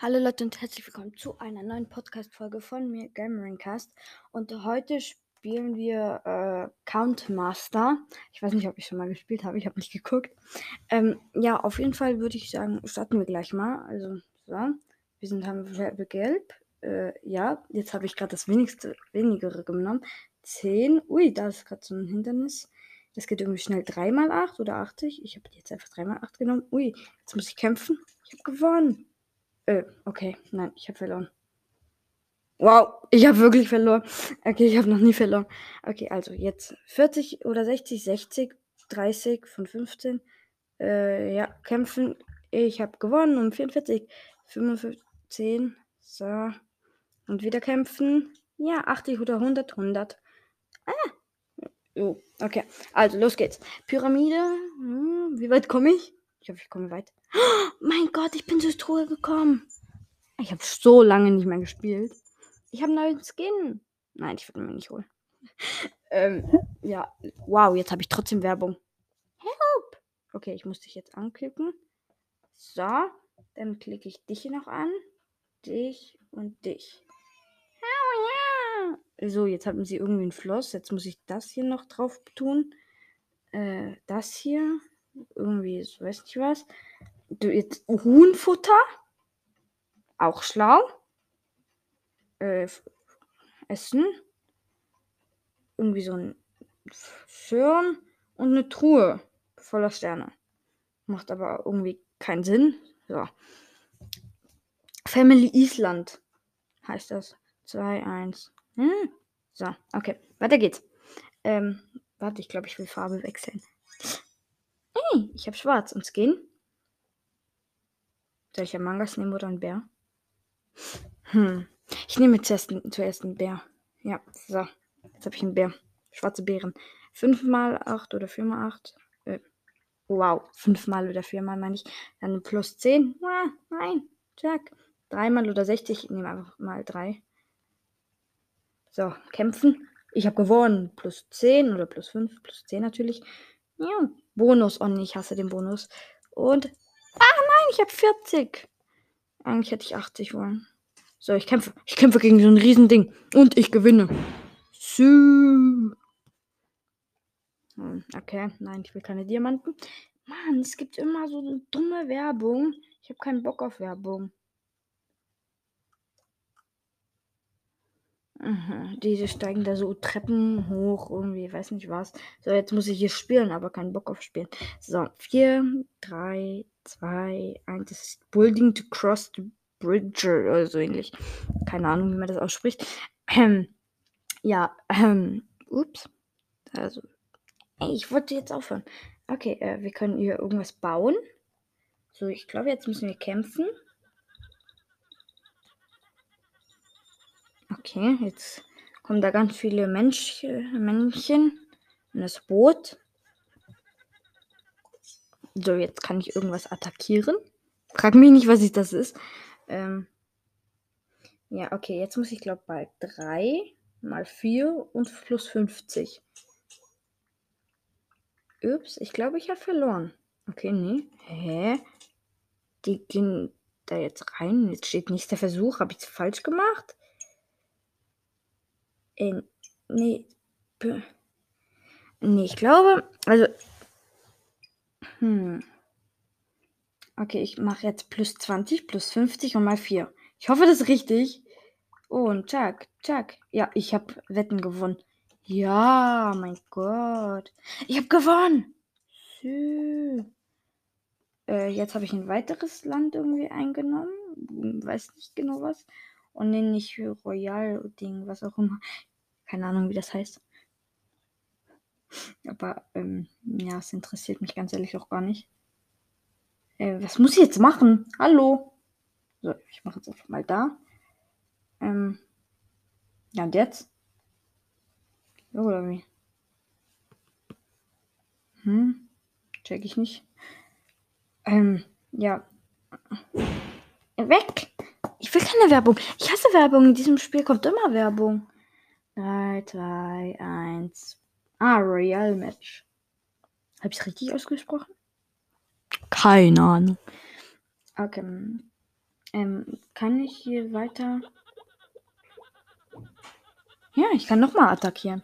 Hallo Leute und herzlich willkommen zu einer neuen Podcast-Folge von mir, Gameringcast. Und heute spielen wir äh, Count. Ich weiß nicht, ob ich schon mal gespielt habe, ich habe nicht geguckt. Ähm, ja, auf jeden Fall würde ich sagen, starten wir gleich mal. Also, so. Wir sind haben wir gelb. Äh, ja, jetzt habe ich gerade das wenigste, wenigere genommen. 10. Ui, da ist gerade so ein Hindernis. Das geht irgendwie schnell 3 mal 8 oder 80. Ich habe jetzt einfach 3 mal 8 genommen. Ui, jetzt muss ich kämpfen. Ich habe gewonnen. Äh, okay. Nein, ich habe verloren. Wow, ich habe wirklich verloren. Okay, ich habe noch nie verloren. Okay, also jetzt 40 oder 60, 60, 30 von 15. Äh, ja, kämpfen. Ich habe gewonnen um 44, 55, 10. So. Und wieder kämpfen. Ja, 80 oder 100, 100. Ah. Oh, okay. Also, los geht's. Pyramide. Hm, wie weit komme ich? Ich hoffe, ich komme weit. Mein Gott, ich bin zur Truhe gekommen. Ich habe so lange nicht mehr gespielt. Ich habe einen neuen Skin. Nein, ich würde mir nicht holen. ähm, ja, wow, jetzt habe ich trotzdem Werbung. Help! Okay, ich muss dich jetzt anklicken. So, dann klicke ich dich hier noch an. Dich und dich. Oh ja! So, jetzt haben sie irgendwie ein Floss. Jetzt muss ich das hier noch drauf tun. Äh, das hier irgendwie, so weiß nicht was. Jetzt Huhnfutter. Auch schlau. Äh, Essen. Irgendwie so ein Schirm und eine Truhe voller Sterne. Macht aber irgendwie keinen Sinn. So. Family Island heißt das. 2, 1. Hm. So, okay. Weiter geht's. Ähm, warte, ich glaube, ich will Farbe wechseln. Hey, ich habe schwarz. Und Skin? Soll ich ein Mangas nehmen oder ein Bär? Hm. Ich nehme zuerst, zuerst einen Bär. Ja, so. Jetzt habe ich einen Bär. Schwarze Beeren. 5 mal 8 oder 4 mal 8. Äh, wow. 5 mal oder 4 mal meine ich. Dann plus 10. Ah, nein. Jack. 3 mal oder 60. Ich nehme einfach mal 3. So, kämpfen. Ich habe gewonnen. Plus 10 oder plus 5. Plus 10 natürlich. Ja, Bonus. Oh nee, ich hasse den Bonus. Und. Ah nein, ich habe 40. Eigentlich hätte ich 80 wollen. So, ich kämpfe. Ich kämpfe gegen so ein Riesending. Und ich gewinne. So. Hm, okay, nein, ich will keine Diamanten. Mann, es gibt immer so dumme Werbung. Ich habe keinen Bock auf Werbung. Mhm, diese steigen da so Treppen hoch, irgendwie, weiß nicht was. So, jetzt muss ich hier spielen, aber keinen Bock auf Spielen. So, 4, 3, 2, 1. Das ist Building to Cross the Bridge oder so ähnlich. Keine Ahnung, wie man das ausspricht. Ähm, ja, ähm, ups. Also, ey, ich wollte jetzt aufhören. Okay, äh, wir können hier irgendwas bauen. So, ich glaube, jetzt müssen wir kämpfen. Okay, jetzt kommen da ganz viele Mensch, Männchen in das Boot. So, jetzt kann ich irgendwas attackieren. Frag mich nicht, was ich das ist. Ähm ja, okay, jetzt muss ich glaube bei 3 mal 4 und plus 50. Ups, ich glaube, ich habe verloren. Okay, nee. Hä? Die gehen da jetzt rein. Jetzt steht nächster Versuch. Habe ich es falsch gemacht? Äh, nee. Nee, ich glaube, also. Hm. Okay, ich mache jetzt plus 20, plus 50 und mal 4. Ich hoffe, das ist richtig. Und Chuck, Chuck. Ja, ich habe Wetten gewonnen. Ja, mein Gott. Ich habe gewonnen. Äh, jetzt habe ich ein weiteres Land irgendwie eingenommen. Weiß nicht genau was. Und nenne nicht Royal-Ding, was auch immer. Keine Ahnung, wie das heißt. Aber ähm, ja, es interessiert mich ganz ehrlich auch gar nicht. Äh, was muss ich jetzt machen? Hallo? So, ich mache jetzt einfach mal da. Ähm, ja, und jetzt? Oder wie? Hm? Check ich nicht. Ähm, ja. Weg! Ich will keine Werbung. Ich hasse Werbung. In diesem Spiel kommt immer Werbung. 3, 2, 1. Ah, Royal Match. Habe ich es richtig ausgesprochen? Keine Ahnung. Okay. Ähm, kann ich hier weiter? Ja, ich kann nochmal attackieren.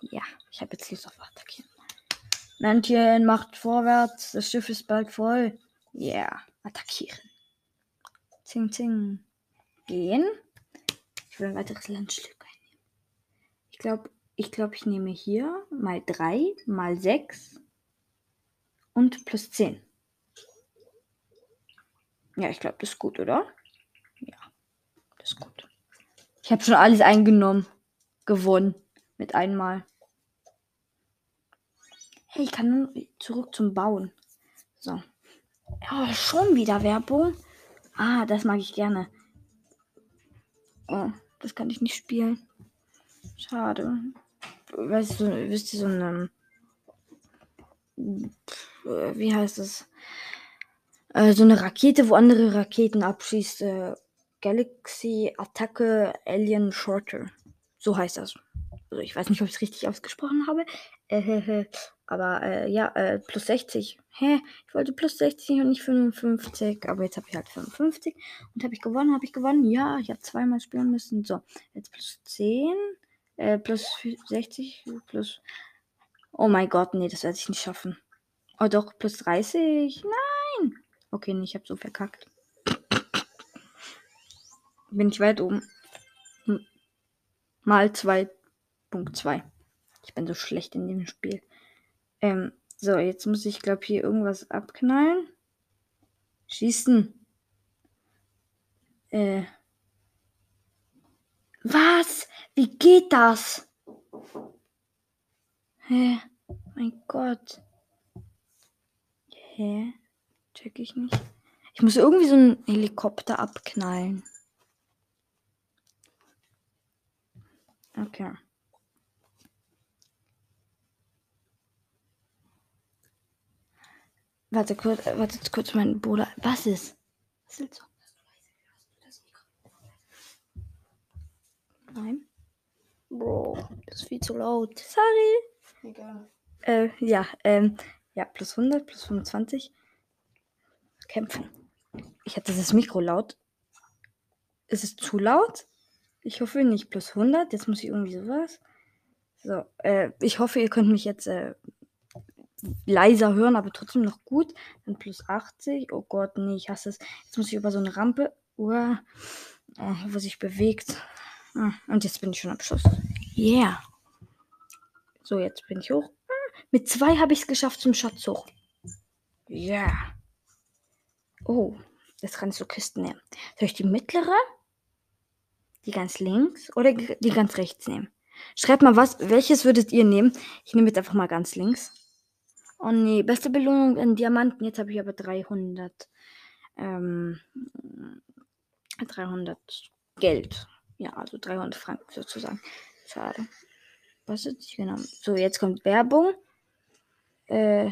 Ja, ich habe jetzt Lust auf attackieren. Männchen macht vorwärts. Das Schiff ist bald voll. Ja, yeah, attackieren. Zing, zing. Gehen. Ich will ein weiteres Landstück einnehmen. Ich glaube, ich glaube, ich nehme hier mal 3, mal 6 und plus 10. Ja, ich glaube, das ist gut, oder? Ja, das ist gut. Ich habe schon alles eingenommen. Gewonnen. Mit einmal. Hey, ich kann nun zurück zum Bauen. So. Oh, schon wieder Werbung. Ah, das mag ich gerne. Oh, das kann ich nicht spielen. Schade. Weißt du, wisst ihr, so eine. Wie heißt es? Äh, so eine Rakete, wo andere Raketen abschießt. Äh, Galaxy Attacke Alien Shorter. So heißt das. Ich weiß nicht, ob ich es richtig ausgesprochen habe. Äh, aber äh, ja, äh, plus 60. Hä? Ich wollte plus 60 und nicht 55. Aber jetzt habe ich halt 55. Und habe ich gewonnen? Habe ich gewonnen? Ja, ich habe zweimal spielen müssen. So, jetzt plus 10. Äh, plus 60. Plus. Oh mein Gott, nee, das werde ich nicht schaffen. Oh doch, plus 30. Nein! Okay, nee, ich habe so verkackt. Bin ich weit oben. Mal 2.2. Ich bin so schlecht in dem Spiel. Ähm, so, jetzt muss ich, glaube hier irgendwas abknallen. Schießen. Äh. Was? Wie geht das? Hä? Mein Gott. Hä? Check ich nicht. Ich muss irgendwie so einen Helikopter abknallen. Okay. Warte kurz, äh, warte kurz, mein Bruder. Was ist? Was ist so? Nein. Bro, das ist viel zu laut. Sorry. Egal. Äh, ja, ähm, ja, plus 100, plus 25. Kämpfen. Ich hatte das Mikro laut. Ist es zu laut? Ich hoffe nicht. Plus 100. Jetzt muss ich irgendwie sowas. So, äh, ich hoffe, ihr könnt mich jetzt äh, leiser hören, aber trotzdem noch gut. Dann plus 80. Oh Gott, nee, ich hasse es. Jetzt muss ich über so eine Rampe. Uh, oh, wo sich bewegt. Ah, und jetzt bin ich schon am Schluss. Yeah. So, jetzt bin ich hoch. Ah, mit zwei habe ich es geschafft zum Schatz hoch. Yeah. Oh, jetzt kannst du Kisten nehmen. Soll ich die mittlere? Die ganz links oder die ganz rechts nehmen? Schreibt mal was, welches würdet ihr nehmen? Ich nehme jetzt einfach mal ganz links. Oh nee, beste Belohnung in Diamanten. Jetzt habe ich aber 300. Ähm, 300 Geld. Ja, also 300 Franken sozusagen. Schade. Was ist genau? So, jetzt kommt Werbung. Äh,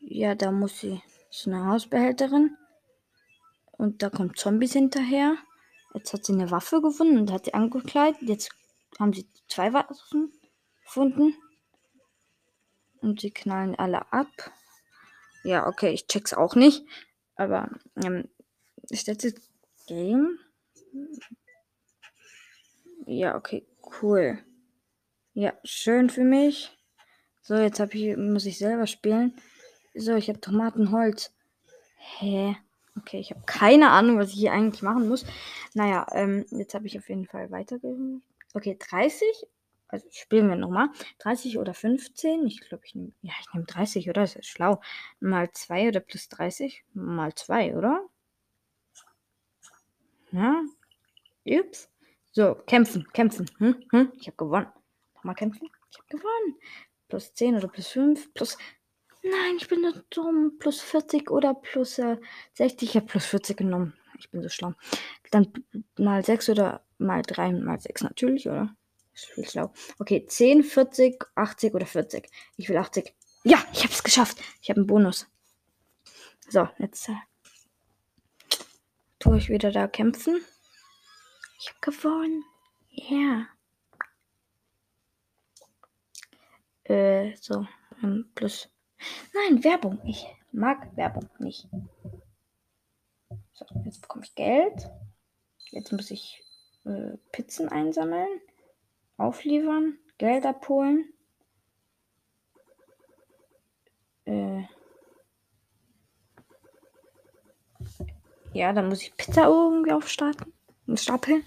ja, da muss sie. Das ist eine Hausbehälterin. Und da kommt Zombies hinterher. Jetzt hat sie eine Waffe gefunden und hat sie angekleidet. Jetzt haben sie zwei Waffen gefunden. Und sie knallen alle ab. Ja, okay, ich check's auch nicht. Aber ähm, ist das jetzt Game? Ja, okay, cool. Ja, schön für mich. So, jetzt hab ich, muss ich selber spielen. So, ich habe Tomatenholz. Hä? Okay, ich habe keine Ahnung, was ich hier eigentlich machen muss. Naja, ähm, jetzt habe ich auf jeden Fall weitergehört. Okay, 30 also spielen wir nochmal. 30 oder 15. Ich glaube, ich nehme. Ja, ich nehme 30, oder? Das ist schlau. Mal 2 oder plus 30? Mal 2, oder? Ja. Ups. So, kämpfen, kämpfen. Hm? Hm? Ich habe gewonnen. Nochmal kämpfen. Ich habe gewonnen. Plus 10 oder plus 5. Plus. Nein, ich bin nur dumm. Plus 40 oder plus äh, 60. Ich habe plus 40 genommen. Ich bin so schlau. Dann mal 6 oder mal 3 mal 6 natürlich, oder? Schlau. Okay, 10, 40, 80 oder 40. Ich will 80. Ja, ich habe es geschafft. Ich habe einen Bonus. So, jetzt äh, tue ich wieder da kämpfen. Ich habe gewonnen. Ja. Yeah. Äh, so, ähm, plus. Nein, Werbung. Ich mag Werbung nicht. So, jetzt bekomme ich Geld. Jetzt muss ich äh, Pizzen einsammeln, aufliefern, Geld abholen. Äh, ja, dann muss ich Pizza irgendwie aufstarten. Stapeln.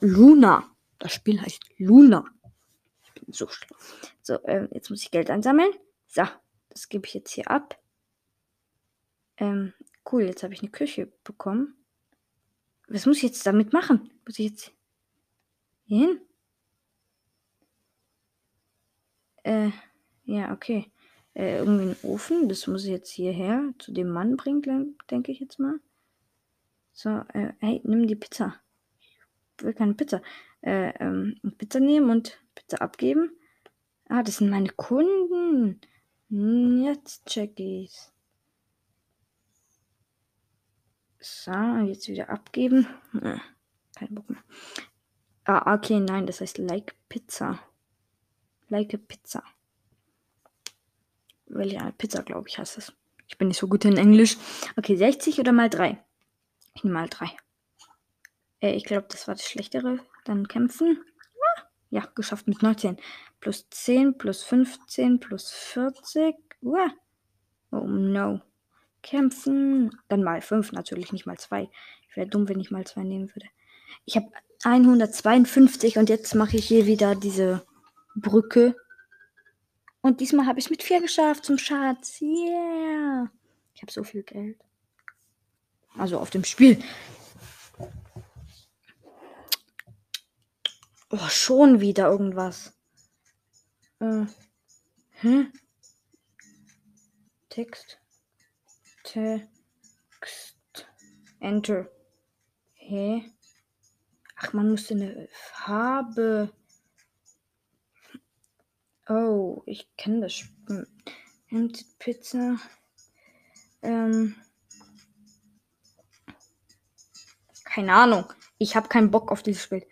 Luna. Das Spiel heißt Luna. Ich bin so schlau. So, ähm, jetzt muss ich Geld einsammeln. So, das gebe ich jetzt hier ab. Ähm, cool, jetzt habe ich eine Küche bekommen. Was muss ich jetzt damit machen? Muss ich jetzt hier hin? Äh, ja, okay. Äh, irgendwie einen Ofen. Das muss ich jetzt hierher zu dem Mann bringen, denke ich jetzt mal. So, äh, hey, nimm die Pizza. Ich will keine Pizza. Äh, ähm, Pizza nehmen und Pizza abgeben. Ah, das sind meine Kunden. Hm, jetzt check ich's. So, jetzt wieder abgeben. Hm, kein Bock mehr. Ah, okay, nein, das heißt Like Pizza. Like a Pizza. Weil ja, Pizza, glaube ich, heißt es. Ich bin nicht so gut in Englisch. Okay, 60 oder mal 3? Ich nehme mal 3. Äh, ich glaube, das war das Schlechtere. Dann kämpfen. Ja, geschafft mit 19. Plus 10, plus 15, plus 40. Uah. Oh no. Kämpfen. Dann mal 5, natürlich nicht mal 2. Ich wäre dumm, wenn ich mal 2 nehmen würde. Ich habe 152 und jetzt mache ich hier wieder diese Brücke. Und diesmal habe ich es mit 4 geschafft zum Schatz. Yeah. Ich habe so viel Geld. Also auf dem Spiel. Oh, schon wieder irgendwas. Äh. Hä? Text. Text. Enter. Hä? Ach, man musste eine Farbe. Oh, ich kenne das Spiel. Empty Pizza. Ähm. Keine Ahnung. Ich habe keinen Bock auf dieses Spiel.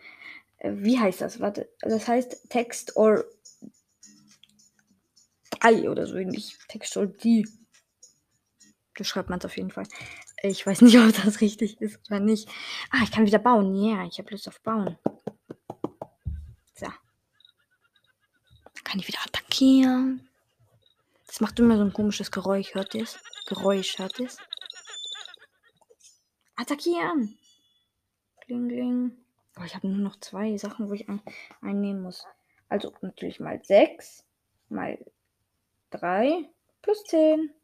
Äh, wie heißt das? Warte, das heißt Text or I oder so ähnlich. Text or die. So schreibt man es auf jeden Fall. Ich weiß nicht, ob das richtig ist oder nicht. Ah, ich kann wieder bauen. Ja, yeah, ich habe Lust auf Bauen. So. Dann kann ich wieder attackieren. Das macht immer so ein komisches Geräusch. Hört ihr es? Geräusch, hört ihr es? Attackieren! Kling, kling. Oh, ich habe nur noch zwei Sachen, wo ich ein einnehmen muss. Also natürlich mal 6 mal 3 plus 10.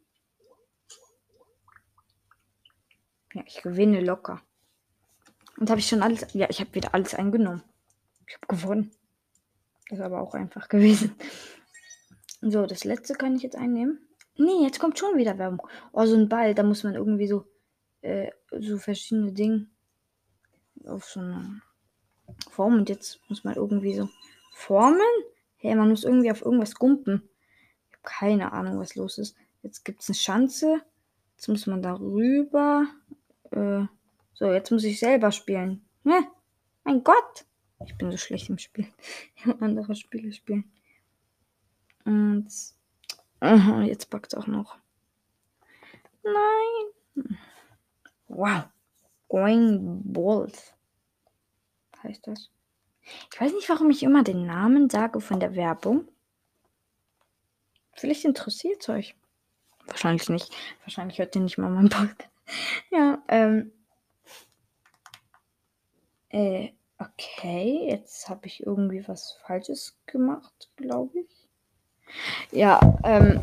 Ja, ich gewinne locker. Und habe ich schon alles. Ja, ich habe wieder alles eingenommen. Ich habe gewonnen. Das ist aber auch einfach gewesen. So, das letzte kann ich jetzt einnehmen. Nee, jetzt kommt schon wieder Werbung. Oh, so ein Ball, da muss man irgendwie so, äh, so verschiedene Dinge auf so eine Form und jetzt muss man irgendwie so formen. Hey, man muss irgendwie auf irgendwas gumpen. Ich habe keine Ahnung, was los ist. Jetzt gibt es eine Schanze. Jetzt muss man darüber. Äh, so, jetzt muss ich selber spielen. Ne? Mein Gott! Ich bin so schlecht im Spiel. Ich will andere Spiele spielen. Und uh, jetzt packt auch noch. Nein. Wow. Going Balls heißt das. Ich weiß nicht, warum ich immer den Namen sage von der Werbung. Vielleicht interessiert es euch. Wahrscheinlich nicht. Wahrscheinlich hört ihr nicht mal meinen Podcast. ja, ähm. Äh, okay. Jetzt habe ich irgendwie was Falsches gemacht, glaube ich. Ja, ähm.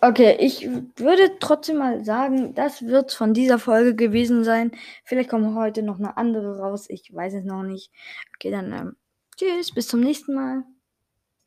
Okay, ich würde trotzdem mal sagen, das wird von dieser Folge gewesen sein. Vielleicht kommt heute noch eine andere raus. Ich weiß es noch nicht. Okay, dann ähm, tschüss, bis zum nächsten Mal.